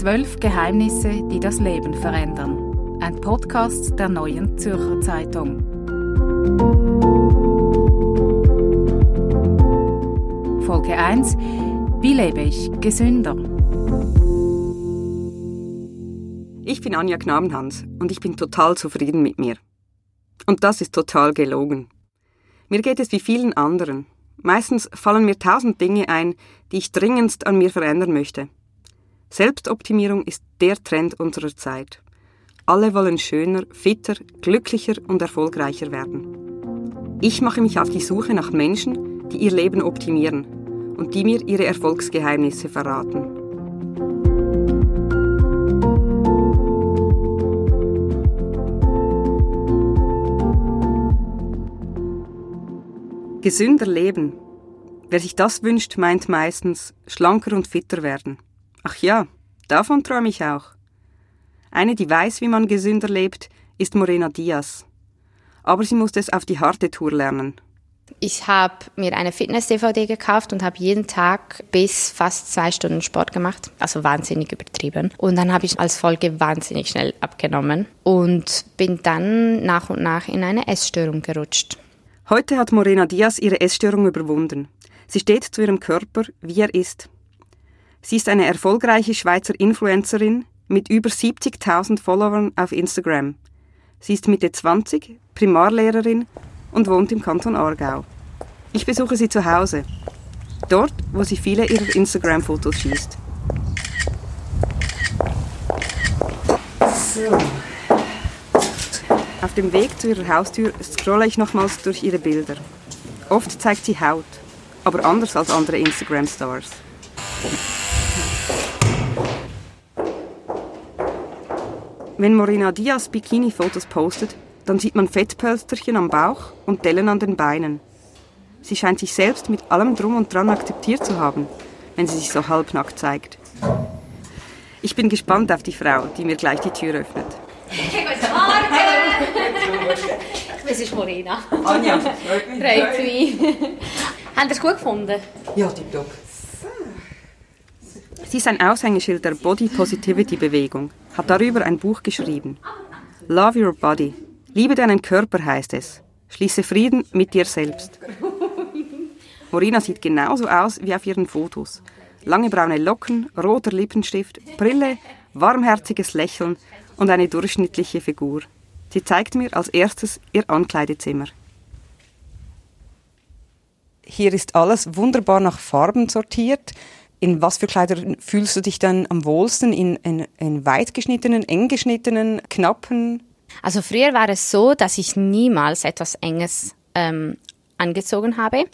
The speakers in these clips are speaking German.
Zwölf Geheimnisse, die das Leben verändern. Ein Podcast der neuen Zürcher Zeitung. Folge 1. Wie lebe ich gesünder? Ich bin Anja Knabenhans und ich bin total zufrieden mit mir. Und das ist total gelogen. Mir geht es wie vielen anderen. Meistens fallen mir tausend Dinge ein, die ich dringendst an mir verändern möchte. Selbstoptimierung ist der Trend unserer Zeit. Alle wollen schöner, fitter, glücklicher und erfolgreicher werden. Ich mache mich auf die Suche nach Menschen, die ihr Leben optimieren und die mir ihre Erfolgsgeheimnisse verraten. Gesünder leben. Wer sich das wünscht, meint meistens schlanker und fitter werden. Ach ja, davon träume ich auch. Eine, die weiß, wie man gesünder lebt, ist Morena Diaz. Aber sie musste es auf die harte Tour lernen. Ich habe mir eine Fitness-DVD gekauft und habe jeden Tag bis fast zwei Stunden Sport gemacht. Also wahnsinnig übertrieben. Und dann habe ich als Folge wahnsinnig schnell abgenommen und bin dann nach und nach in eine Essstörung gerutscht. Heute hat Morena Diaz ihre Essstörung überwunden. Sie steht zu ihrem Körper, wie er ist. Sie ist eine erfolgreiche Schweizer Influencerin mit über 70.000 Followern auf Instagram. Sie ist Mitte 20, Primarlehrerin und wohnt im Kanton Aargau. Ich besuche sie zu Hause, dort, wo sie viele ihrer Instagram-Fotos schießt. So. Auf dem Weg zu ihrer Haustür scrolle ich nochmals durch ihre Bilder. Oft zeigt sie Haut, aber anders als andere Instagram-Stars. Wenn Morena Diaz Bikini-Fotos postet, dann sieht man Fettpölsterchen am Bauch und Dellen an den Beinen. Sie scheint sich selbst mit allem Drum und Dran akzeptiert zu haben, wenn sie sich so halbnackt zeigt. Ich bin gespannt auf die Frau, die mir gleich die Tür öffnet. Guten Morgen! Das ist Morena. Anja, Freut mich. Habt ihr es gut gefunden? Ja, tipptopp. Sie ist ein Aushängeschild der Body Positivity Bewegung, hat darüber ein Buch geschrieben. Love Your Body. Liebe deinen Körper heißt es. Schließe Frieden mit dir selbst. Morina sieht genauso aus wie auf ihren Fotos. Lange braune Locken, roter Lippenstift, Brille, warmherziges Lächeln und eine durchschnittliche Figur. Sie zeigt mir als erstes ihr Ankleidezimmer. Hier ist alles wunderbar nach Farben sortiert. In was für Kleidern fühlst du dich dann am wohlsten? In, in, in weit geschnittenen, eng geschnittenen, knappen? Also früher war es so, dass ich niemals etwas Enges ähm, angezogen habe,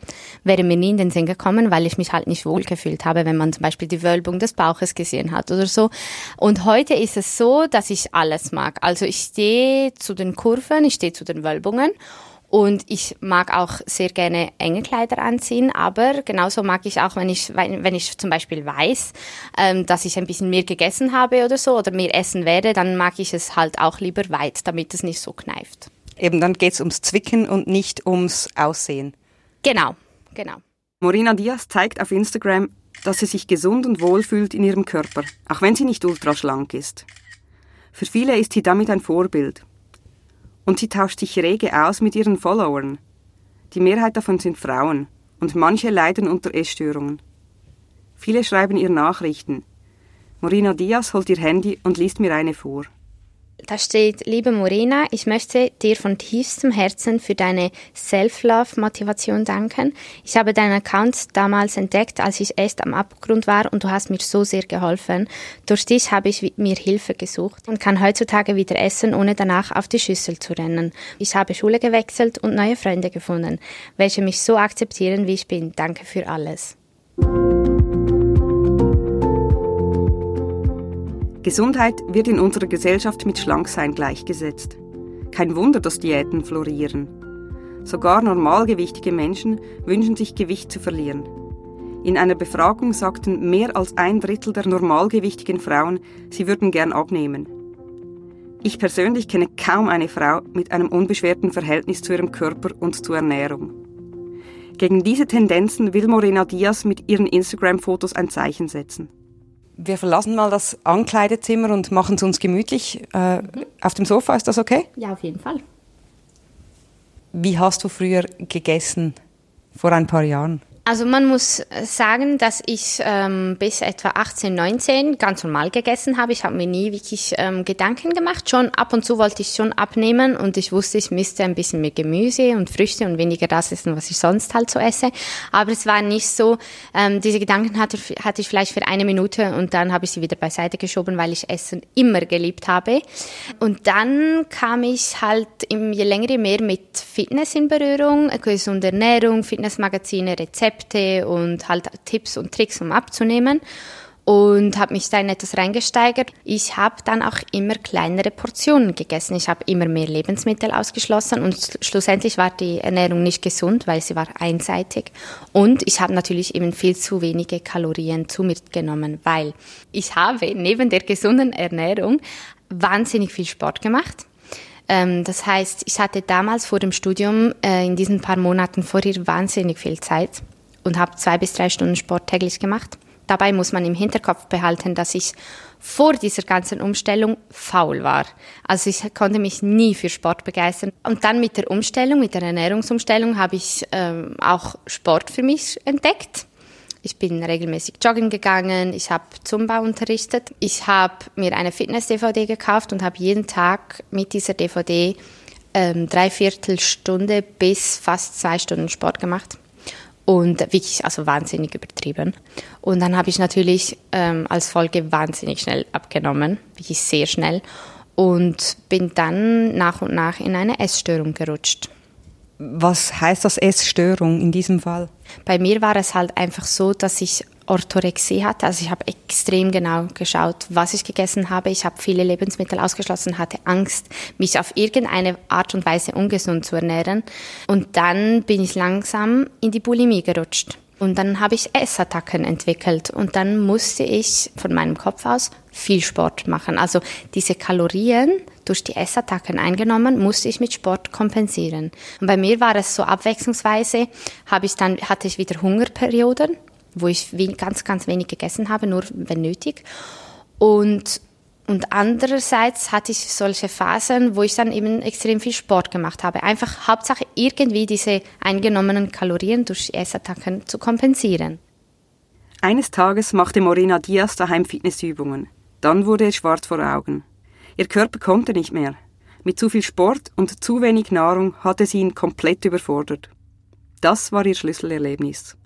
wäre mir nie in den Sinn gekommen, weil ich mich halt nicht wohl gefühlt habe, wenn man zum Beispiel die Wölbung des Bauches gesehen hat oder so. Und heute ist es so, dass ich alles mag. Also ich stehe zu den Kurven, ich stehe zu den Wölbungen und ich mag auch sehr gerne enge Kleider anziehen, aber genauso mag ich auch, wenn ich, wenn ich zum Beispiel weiß, ähm, dass ich ein bisschen mehr gegessen habe oder so oder mehr essen werde, dann mag ich es halt auch lieber weit, damit es nicht so kneift. Eben, dann geht es ums Zwicken und nicht ums Aussehen. Genau, genau. Morina Diaz zeigt auf Instagram, dass sie sich gesund und wohl fühlt in ihrem Körper, auch wenn sie nicht ultraschlank ist. Für viele ist sie damit ein Vorbild. Und sie tauscht sich rege aus mit ihren Followern. Die Mehrheit davon sind Frauen und manche leiden unter Essstörungen. Viele schreiben ihr Nachrichten. Morina Diaz holt ihr Handy und liest mir eine vor. Da steht, liebe Morena, ich möchte dir von tiefstem Herzen für deine Self-Love-Motivation danken. Ich habe deinen Account damals entdeckt, als ich echt am Abgrund war und du hast mir so sehr geholfen. Durch dich habe ich mir Hilfe gesucht und kann heutzutage wieder essen, ohne danach auf die Schüssel zu rennen. Ich habe Schule gewechselt und neue Freunde gefunden, welche mich so akzeptieren, wie ich bin. Danke für alles. Gesundheit wird in unserer Gesellschaft mit Schlanksein gleichgesetzt. Kein Wunder, dass Diäten florieren. Sogar normalgewichtige Menschen wünschen sich Gewicht zu verlieren. In einer Befragung sagten mehr als ein Drittel der normalgewichtigen Frauen, sie würden gern abnehmen. Ich persönlich kenne kaum eine Frau mit einem unbeschwerten Verhältnis zu ihrem Körper und zur Ernährung. Gegen diese Tendenzen will Morena Diaz mit ihren Instagram-Fotos ein Zeichen setzen. Wir verlassen mal das Ankleidezimmer und machen es uns gemütlich. Äh, mhm. Auf dem Sofa, ist das okay? Ja, auf jeden Fall. Wie hast du früher gegessen, vor ein paar Jahren? Also man muss sagen, dass ich ähm, bis etwa 18, 19 ganz normal gegessen habe. Ich habe mir nie wirklich ähm, Gedanken gemacht. Schon ab und zu wollte ich schon abnehmen und ich wusste, ich müsste ein bisschen mehr Gemüse und Früchte und weniger das essen, was ich sonst halt so esse. Aber es war nicht so, ähm, diese Gedanken hatte, hatte ich vielleicht für eine Minute und dann habe ich sie wieder beiseite geschoben, weil ich Essen immer geliebt habe. Und dann kam ich halt im, je länger je mehr mit Fitness in Berührung, gesunde Ernährung, Fitnessmagazine, Rezepte Rezepte und halt Tipps und Tricks, um abzunehmen und habe mich da in etwas reingesteigert. Ich habe dann auch immer kleinere Portionen gegessen. Ich habe immer mehr Lebensmittel ausgeschlossen und schlussendlich war die Ernährung nicht gesund, weil sie war einseitig. Und ich habe natürlich eben viel zu wenige Kalorien zu mir genommen, weil ich habe neben der gesunden Ernährung wahnsinnig viel Sport gemacht. Ähm, das heißt, ich hatte damals vor dem Studium äh, in diesen paar Monaten vorher wahnsinnig viel Zeit und habe zwei bis drei Stunden Sport täglich gemacht. Dabei muss man im Hinterkopf behalten, dass ich vor dieser ganzen Umstellung faul war. Also ich konnte mich nie für Sport begeistern. Und dann mit der Umstellung, mit der Ernährungsumstellung, habe ich ähm, auch Sport für mich entdeckt. Ich bin regelmäßig joggen gegangen, ich habe Zumba unterrichtet, ich habe mir eine Fitness-DVD gekauft und habe jeden Tag mit dieser DVD ähm, dreiviertel Stunde bis fast zwei Stunden Sport gemacht und wirklich also wahnsinnig übertrieben. Und dann habe ich natürlich ähm, als Folge wahnsinnig schnell abgenommen, wirklich sehr schnell und bin dann nach und nach in eine Essstörung gerutscht. Was heißt das Essstörung in diesem Fall? Bei mir war es halt einfach so, dass ich Orthorexie hatte. Also ich habe extrem genau geschaut, was ich gegessen habe. Ich habe viele Lebensmittel ausgeschlossen, hatte Angst, mich auf irgendeine Art und Weise ungesund zu ernähren. Und dann bin ich langsam in die Bulimie gerutscht. Und dann habe ich Essattacken entwickelt und dann musste ich von meinem Kopf aus viel Sport machen. Also diese Kalorien durch die Essattacken eingenommen, musste ich mit Sport kompensieren. Und bei mir war es so abwechslungsweise, habe ich dann, hatte ich wieder Hungerperioden wo ich ganz, ganz wenig gegessen habe, nur wenn nötig. Und, und andererseits hatte ich solche Phasen, wo ich dann eben extrem viel Sport gemacht habe. Einfach Hauptsache irgendwie diese eingenommenen Kalorien durch Essattacken zu kompensieren. Eines Tages machte Morena Diaz daheim Fitnessübungen. Dann wurde es schwarz vor Augen. Ihr Körper konnte nicht mehr. Mit zu viel Sport und zu wenig Nahrung hatte sie ihn komplett überfordert. Das war ihr Schlüsselerlebnis.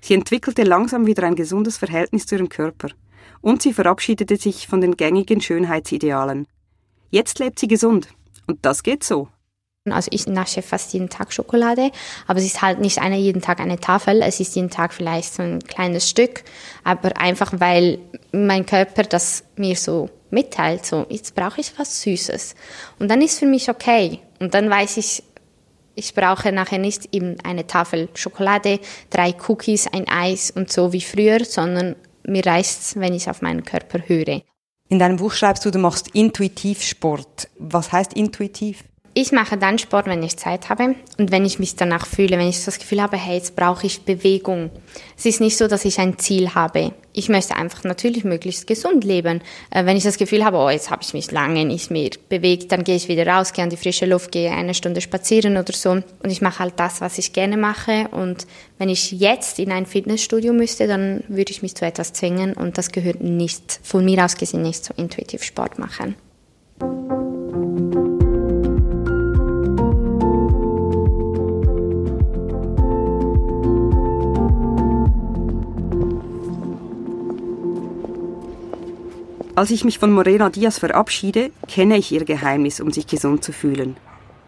Sie entwickelte langsam wieder ein gesundes Verhältnis zu ihrem Körper und sie verabschiedete sich von den gängigen Schönheitsidealen. Jetzt lebt sie gesund und das geht so. Also ich nasche fast jeden Tag Schokolade, aber es ist halt nicht eine, jeden Tag eine Tafel, es ist jeden Tag vielleicht so ein kleines Stück, aber einfach weil mein Körper das mir so mitteilt, so jetzt brauche ich was Süßes. Und dann ist für mich okay. Und dann weiß ich, ich brauche nachher nicht eben eine Tafel Schokolade, drei Cookies, ein Eis und so wie früher, sondern mir reicht es, wenn ich auf meinen Körper höre. In deinem Buch schreibst du, du machst intuitiv Sport. Was heißt intuitiv? Ich mache dann Sport, wenn ich Zeit habe und wenn ich mich danach fühle, wenn ich das Gefühl habe, hey, jetzt brauche ich Bewegung. Es ist nicht so, dass ich ein Ziel habe. Ich möchte einfach natürlich möglichst gesund leben. Äh, wenn ich das Gefühl habe, oh, jetzt habe ich mich lange nicht mehr bewegt, dann gehe ich wieder raus, gehe an die frische Luft, gehe eine Stunde spazieren oder so. Und ich mache halt das, was ich gerne mache. Und wenn ich jetzt in ein Fitnessstudio müsste, dann würde ich mich zu etwas zwingen und das gehört nicht, von mir aus gesehen, nicht so intuitiv Sport machen. Als ich mich von Morena Diaz verabschiede, kenne ich ihr Geheimnis, um sich gesund zu fühlen.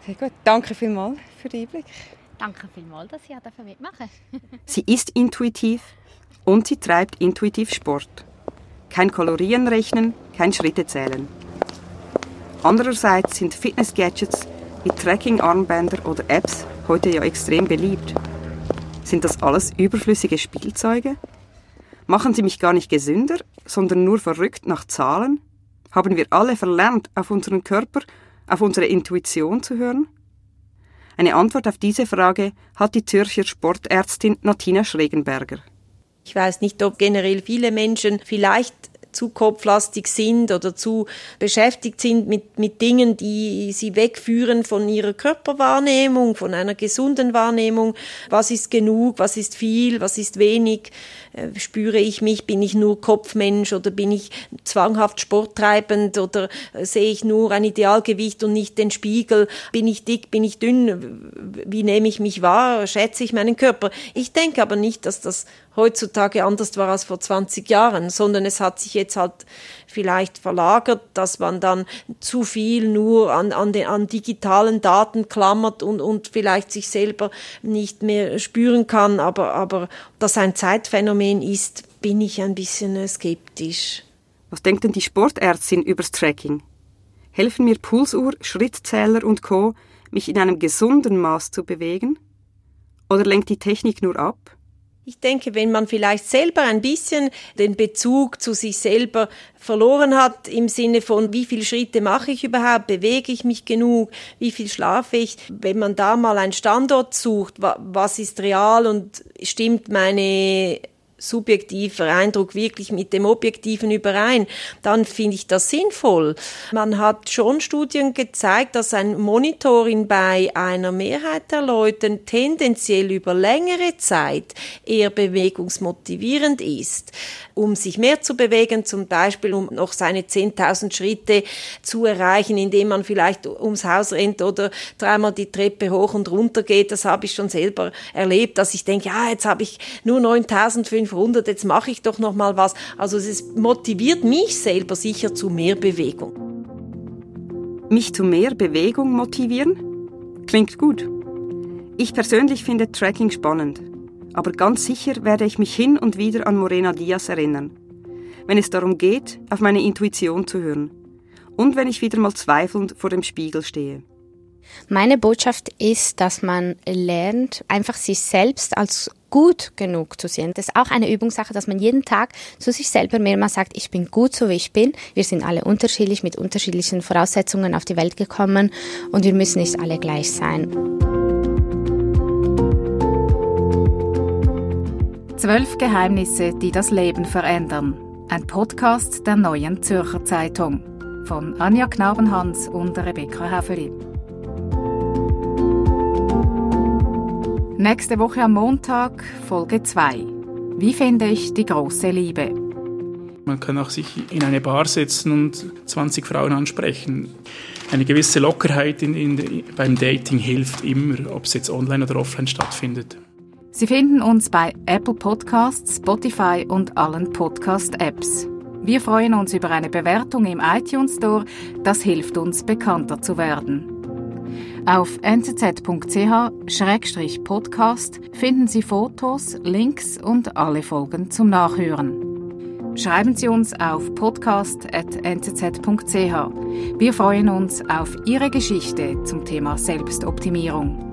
Sehr gut. Danke vielmals für den Einblick. Danke vielmals, dass Sie dafür mitmachen Sie ist intuitiv und sie treibt intuitiv Sport. Kein Kalorien rechnen, kein Schritte zählen. Andererseits sind Fitness-Gadgets wie Tracking-Armbänder oder Apps heute ja extrem beliebt. Sind das alles überflüssige Spielzeuge? Machen sie mich gar nicht gesünder, sondern nur verrückt nach Zahlen? Haben wir alle verlernt, auf unseren Körper, auf unsere Intuition zu hören? Eine Antwort auf diese Frage hat die Zürcher Sportärztin Natina Schregenberger. Ich weiß nicht, ob generell viele Menschen vielleicht zu kopflastig sind oder zu beschäftigt sind mit, mit Dingen, die sie wegführen von ihrer Körperwahrnehmung, von einer gesunden Wahrnehmung. Was ist genug, was ist viel, was ist wenig? Äh, spüre ich mich, bin ich nur Kopfmensch oder bin ich zwanghaft sporttreibend oder äh, sehe ich nur ein Idealgewicht und nicht den Spiegel? Bin ich dick, bin ich dünn? Wie nehme ich mich wahr? Schätze ich meinen Körper? Ich denke aber nicht, dass das heutzutage anders war als vor 20 Jahren, sondern es hat sich jetzt halt vielleicht verlagert, dass man dann zu viel nur an, an, den, an digitalen Daten klammert und, und vielleicht sich selber nicht mehr spüren kann. Aber, aber dass ein Zeitphänomen ist, bin ich ein bisschen skeptisch. Was denkt denn die Sportärztin übers Tracking? Helfen mir Pulsuhr, Schrittzähler und Co., mich in einem gesunden Maß zu bewegen? Oder lenkt die Technik nur ab? Ich denke, wenn man vielleicht selber ein bisschen den Bezug zu sich selber verloren hat, im Sinne von, wie viele Schritte mache ich überhaupt, bewege ich mich genug, wie viel schlafe ich, wenn man da mal einen Standort sucht, was ist real und stimmt meine subjektiver Eindruck wirklich mit dem Objektiven überein, dann finde ich das sinnvoll. Man hat schon Studien gezeigt, dass ein Monitoring bei einer Mehrheit der Leute tendenziell über längere Zeit eher bewegungsmotivierend ist. Um sich mehr zu bewegen, zum Beispiel um noch seine 10.000 Schritte zu erreichen, indem man vielleicht ums Haus rennt oder dreimal die Treppe hoch und runter geht, das habe ich schon selber erlebt, dass ich denke, ja, jetzt habe ich nur 9.500 500, jetzt mache ich doch noch mal was. Also es motiviert mich selber sicher zu mehr Bewegung. Mich zu mehr Bewegung motivieren? Klingt gut. Ich persönlich finde Tracking spannend, aber ganz sicher werde ich mich hin und wieder an Morena Diaz erinnern, wenn es darum geht, auf meine Intuition zu hören und wenn ich wieder mal zweifelnd vor dem Spiegel stehe. Meine Botschaft ist, dass man lernt, einfach sich selbst als gut genug zu sehen. Das ist auch eine Übungssache, dass man jeden Tag zu sich selber mehrmals sagt, ich bin gut so wie ich bin. Wir sind alle unterschiedlich mit unterschiedlichen Voraussetzungen auf die Welt gekommen und wir müssen nicht alle gleich sein. Zwölf Geheimnisse, die das Leben verändern. Ein Podcast der neuen Zürcher Zeitung von Anja Knabenhans und Rebecca Häfeli. Nächste Woche am Montag Folge 2. Wie finde ich die große Liebe? Man kann auch sich in eine Bar setzen und 20 Frauen ansprechen. Eine gewisse Lockerheit in, in, beim Dating hilft immer, ob es jetzt online oder offline stattfindet. Sie finden uns bei Apple Podcasts, Spotify und allen Podcast-Apps. Wir freuen uns über eine Bewertung im iTunes Store. Das hilft uns, bekannter zu werden. Auf nzz.ch-podcast finden Sie Fotos, Links und alle Folgen zum Nachhören. Schreiben Sie uns auf podcast.nzz.ch. Wir freuen uns auf Ihre Geschichte zum Thema Selbstoptimierung.